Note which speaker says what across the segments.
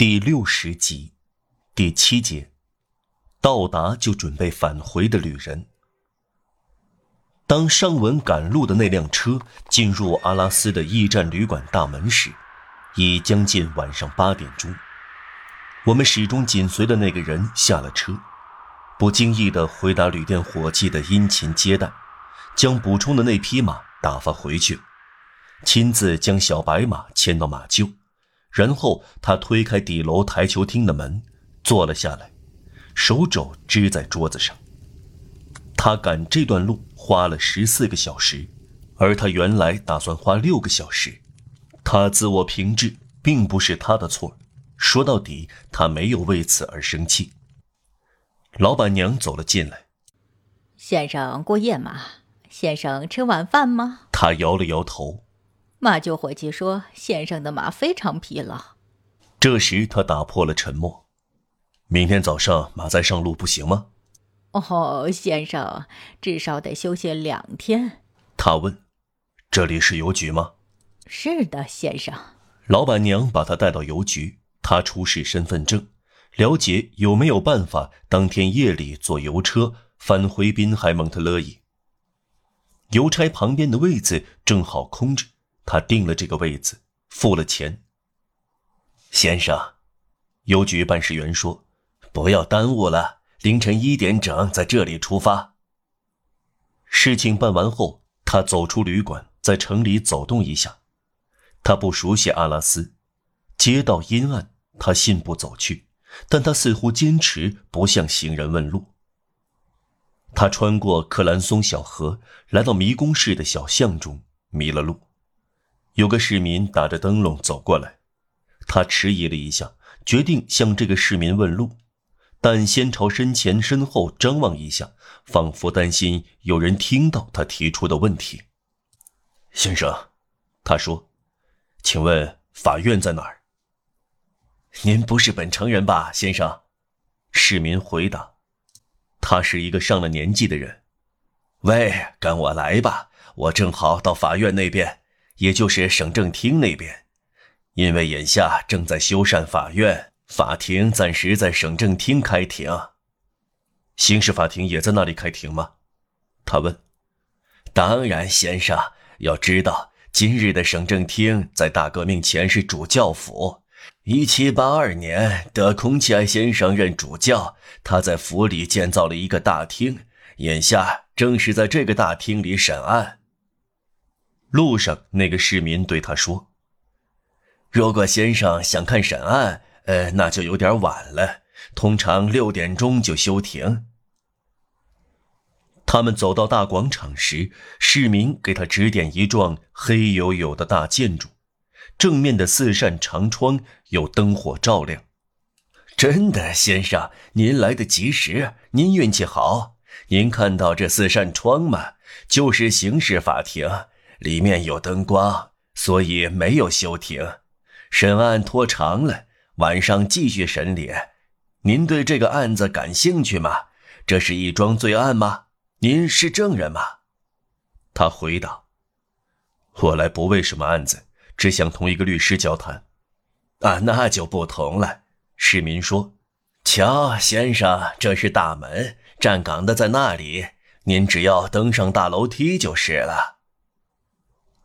Speaker 1: 第六十集，第七节，到达就准备返回的旅人。当尚文赶路的那辆车进入阿拉斯的驿站旅馆大门时，已将近晚上八点钟。我们始终紧随的那个人下了车，不经意地回答旅店伙计的殷勤接待，将补充的那匹马打发回去，亲自将小白马牵到马厩。然后他推开底楼台球厅的门，坐了下来，手肘支在桌子上。他赶这段路花了十四个小时，而他原来打算花六个小时。他自我平质，并不是他的错。说到底，他没有为此而生气。老板娘走了进来。
Speaker 2: 先生过夜吗？先生吃晚饭吗？
Speaker 1: 他摇了摇头。
Speaker 2: 马厩伙计说：“先生的马非常疲劳。”
Speaker 1: 这时，他打破了沉默：“明天早上马再上路不行吗？”“
Speaker 2: 哦，先生，至少得休息两天。”
Speaker 1: 他问：“这里是邮局吗？”“
Speaker 2: 是的，先生。”
Speaker 1: 老板娘把他带到邮局，他出示身份证，了解有没有办法当天夜里坐邮车返回滨海蒙特勒伊。邮差旁边的位子正好空着。他定了这个位子，付了钱。先生，邮局办事员说：“不要耽误了，凌晨一点整在这里出发。”事情办完后，他走出旅馆，在城里走动一下。他不熟悉阿拉斯，街道阴暗，他信步走去，但他似乎坚持不向行人问路。他穿过克兰松小河，来到迷宫式的小巷中，迷了路。有个市民打着灯笼走过来，他迟疑了一下，决定向这个市民问路，但先朝身前身后张望一下，仿佛担心有人听到他提出的问题。先生，他说：“请问法院在哪儿？”“您不是本城人吧，先生？”市民回答。他是一个上了年纪的人。“喂，跟我来吧，我正好到法院那边。”也就是省政厅那边，因为眼下正在修缮法院，法庭暂时在省政厅开庭。刑事法庭也在那里开庭吗？他问。当然，先生，要知道，今日的省政厅在大革命前是主教府。一七八二年，德孔齐埃先生任主教，他在府里建造了一个大厅，眼下正是在这个大厅里审案。路上，那个市民对他说：“如果先生想看审案，呃，那就有点晚了。通常六点钟就休庭。”他们走到大广场时，市民给他指点一幢黑黝黝的大建筑，正面的四扇长窗有灯火照亮。真的，先生，您来得及时，您运气好。您看到这四扇窗吗？就是刑事法庭。里面有灯光，所以没有休庭。审案拖长了，晚上继续审理。您对这个案子感兴趣吗？这是一桩罪案吗？您是证人吗？他回答：“我来不为什么案子，只想同一个律师交谈。”啊，那就不同了。市民说：“瞧，先生，这是大门，站岗的在那里。您只要登上大楼梯就是了。”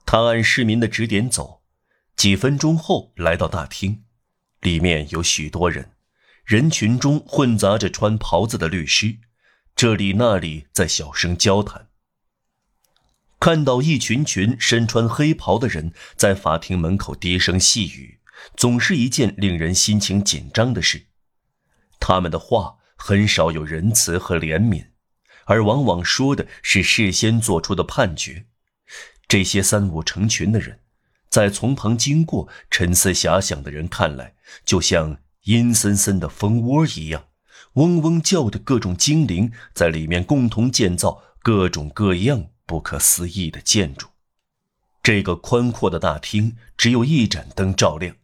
Speaker 1: 他按市民的指点走，几分钟后来到大厅，里面有许多人，人群中混杂着穿袍子的律师，这里那里在小声交谈。看到一群群身穿黑袍的人在法庭门口低声细语，总是一件令人心情紧张的事。他们的话很少有仁慈和怜悯，而往往说的是事先做出的判决。这些三五成群的人，在从旁经过、沉思遐想的人看来，就像阴森森的蜂窝一样，嗡嗡叫的各种精灵在里面共同建造各种各样不可思议的建筑。这个宽阔的大厅只有一盏灯照亮，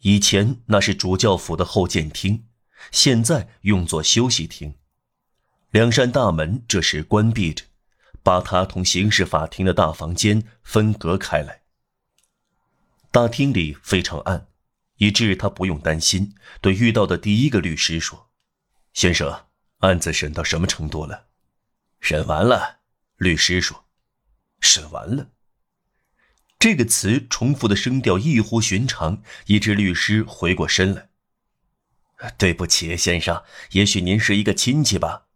Speaker 1: 以前那是主教府的后见厅，现在用作休息厅。两扇大门这时关闭着。把他同刑事法庭的大房间分隔开来。大厅里非常暗，以致他不用担心。对遇到的第一个律师说：“先生，案子审到什么程度了？”“
Speaker 3: 审完了。”
Speaker 1: 律师说。
Speaker 3: “审完了。”
Speaker 1: 这个词重复的声调异乎寻常，以致律师回过身来。
Speaker 3: “对不起，先生，也许您是一个亲戚吧？”“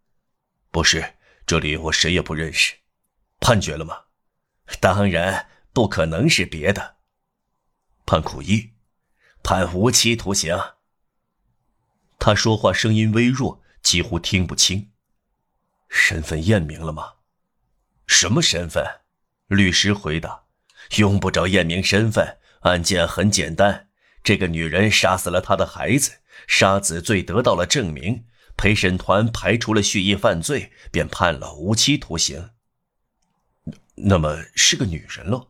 Speaker 1: 不是，这里我谁也不认识。”“判决了吗？”“
Speaker 3: 当然，不可能是别的。”“
Speaker 1: 判苦役。”
Speaker 3: 判无期徒刑。
Speaker 1: 他说话声音微弱，几乎听不清。
Speaker 3: 身份验明了吗？
Speaker 1: 什么身份？律师回答：“
Speaker 3: 用不着验明身份，案件很简单。这个女人杀死了她的孩子，杀子罪得到了证明，陪审团排除了蓄意犯罪，便判了无期徒刑。
Speaker 1: 那么是个女人喽？”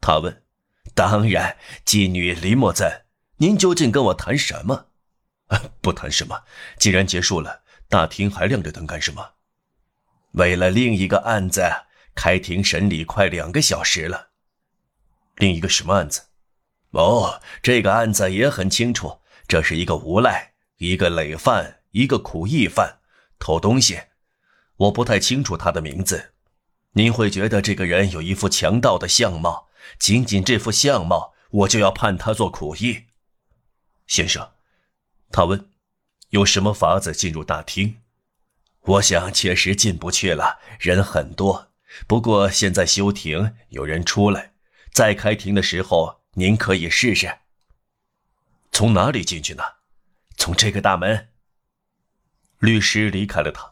Speaker 1: 他问。
Speaker 3: “当然，妓女李莫赞。”您究竟跟我谈什么？
Speaker 1: 不谈什么。既然结束了，大厅还亮着灯干什么？
Speaker 3: 为了另一个案子，开庭审理快两个小时了。
Speaker 1: 另一个什么案子？
Speaker 3: 哦，这个案子也很清楚。这是一个无赖，一个累犯，一个苦役犯，偷东西。我不太清楚他的名字。您会觉得这个人有一副强盗的相貌，仅仅这副相貌，我就要判他做苦役。
Speaker 1: 先生，他问：“有什么法子进入大厅？”
Speaker 3: 我想确实进不去了，人很多。不过现在休庭，有人出来。再开庭的时候，您可以试试。
Speaker 1: 从哪里进去呢？
Speaker 3: 从这个大门。
Speaker 1: 律师离开了他。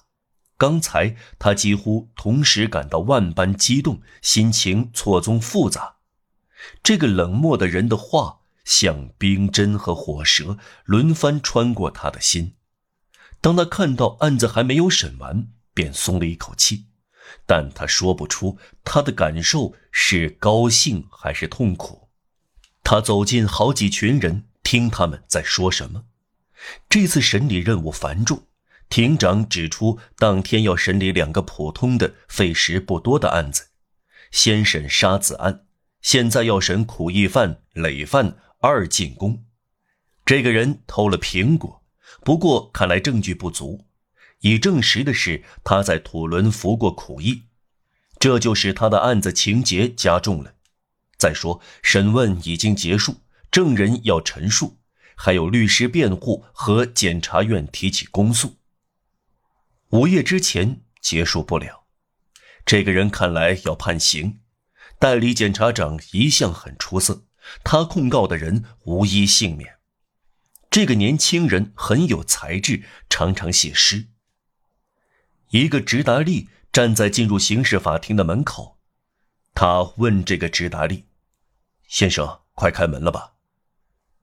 Speaker 1: 刚才他几乎同时感到万般激动，心情错综复杂。这个冷漠的人的话。像冰针和火舌轮番穿过他的心。当他看到案子还没有审完，便松了一口气，但他说不出他的感受是高兴还是痛苦。他走进好几群人，听他们在说什么。这次审理任务繁重，庭长指出，当天要审理两个普通的、费时不多的案子，先审杀子案，现在要审苦役犯、累犯。二进宫，这个人偷了苹果，不过看来证据不足。已证实的是他在土伦服过苦役，这就使他的案子情节加重了。再说审问已经结束，证人要陈述，还有律师辩护和检察院提起公诉。午夜之前结束不了，这个人看来要判刑。代理检察长一向很出色。他控告的人无一幸免。这个年轻人很有才智，常常写诗。一个直达利站在进入刑事法庭的门口，他问这个直达利：“先生，快开门了吧？”“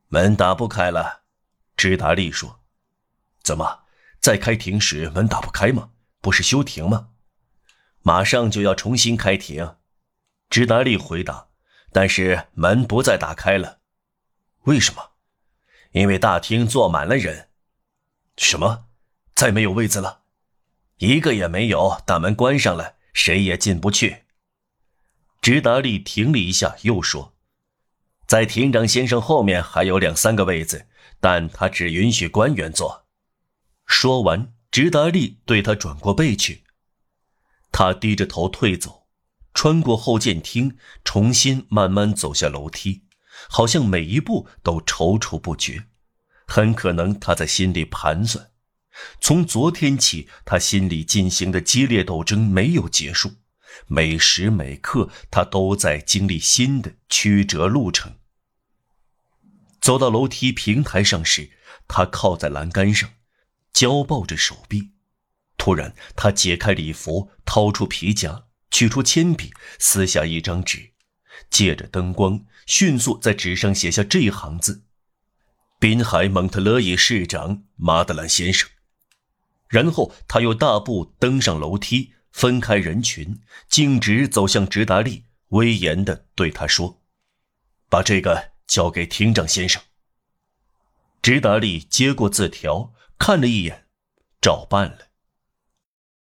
Speaker 3: 门打不开了。”
Speaker 1: 直达利说。“怎么，在开庭时门打不开吗？不是休庭吗？”“
Speaker 3: 马上就要重新开庭。”
Speaker 1: 直达利回答。
Speaker 3: 但是门不再打开了，
Speaker 1: 为什么？
Speaker 3: 因为大厅坐满了人。
Speaker 1: 什么？再没有位子了？
Speaker 3: 一个也没有。大门关上了，谁也进不去。
Speaker 1: 直达利停了一下，又说：“
Speaker 3: 在庭长先生后面还有两三个位子，但他只允许官员坐。”
Speaker 1: 说完，直达利对他转过背去，他低着头退走。穿过后见厅，重新慢慢走下楼梯，好像每一步都踌躇不决。很可能他在心里盘算：从昨天起，他心里进行的激烈斗争没有结束，每时每刻他都在经历新的曲折路程。走到楼梯平台上时，他靠在栏杆上，交抱着手臂。突然，他解开礼服，掏出皮夹。取出铅笔，撕下一张纸，借着灯光，迅速在纸上写下这一行字：“滨海蒙特勒伊市长马德兰先生。”然后他又大步登上楼梯，分开人群，径直走向直达利，威严地对他说：“把这个交给厅长先生。”直达利接过字条，看了一眼，照办了。